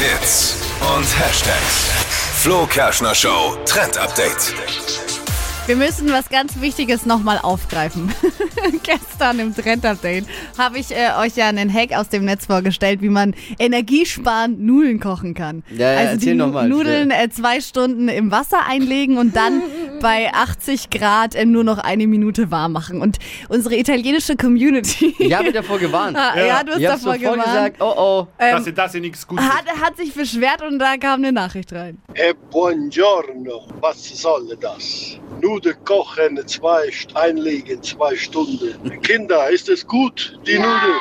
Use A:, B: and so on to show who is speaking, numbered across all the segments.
A: Hits und Hashtags. Flo Kerschner Show Trend Update.
B: Wir müssen was ganz Wichtiges nochmal aufgreifen. Gestern im Trend-Update habe ich äh, euch ja einen Hack aus dem Netz vorgestellt, wie man energiesparend Nudeln kochen kann.
C: Ja, ja,
B: also
C: erzähl
B: die
C: noch mal,
B: Nudeln äh, zwei Stunden im Wasser einlegen und dann bei 80 Grad nur noch eine Minute warm machen. Und unsere italienische Community
C: Ich habe davor gewarnt.
B: Ah, ja, du hast
C: Ich
B: davor gewarnt.
C: gesagt, oh oh.
D: dass ihr das hier nichts Gutes
B: Hat, hat sich beschwert und da kam eine Nachricht rein.
E: E buongiorno, was soll das? Nudeln kochen, zwei, einlegen, zwei Stunden. Kinder, ist es gut, die Nudeln?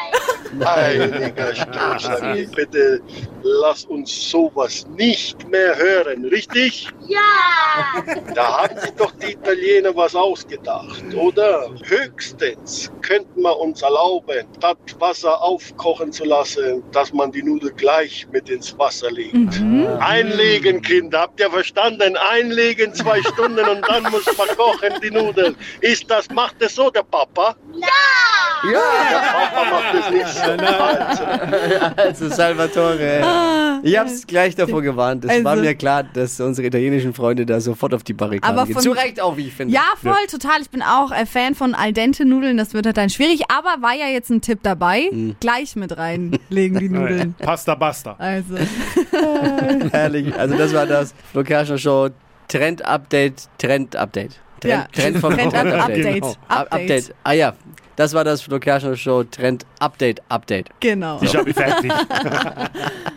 E: Heiliger Strohsack, bitte lass uns sowas nicht mehr hören, richtig? Ja! Da haben sich doch die Italiener was ausgedacht, oder? Höchstens könnten wir uns erlauben, das Wasser aufkochen zu lassen, dass man die Nudel gleich mit ins Wasser legt. Einlegen, Kinder, habt ihr verstanden? Einlegen zwei Stunden und dann muss man kochen die Nudeln. Ist das, macht es so der Papa?
C: Ja,
E: Papa macht es nicht so. Also,
C: also Salvatore. Ich habe es gleich davor gewarnt. Es war
B: Also-
C: mir klar, dass unsere italienischen Freunde da sofort auf die Barrikaden
B: Aber
C: gehen.
B: von-
C: Zu Recht auch, wie ich finde.
B: Ja, voll, total. Ich bin auch äh, Fan von al dente Nudeln. Das wird halt dann schwierig. Aber war ja jetzt ein Tipp dabei.
C: Mhm.
B: Gleich mit reinlegen die Nudeln.
D: Pasta basta.
B: Also,
C: Herrlich. Also das war das Flo Kerschner Show Trend Update, Trend Update. Trend,
B: Ja.
C: Trend vom
B: Trend
C: Trend
B: Update.
C: Genau. Up-
B: Update.
C: Update. Ah ja, das war das Flo Kerschner Show Trend Update Update.
B: genau.
D: Ich habe fertig.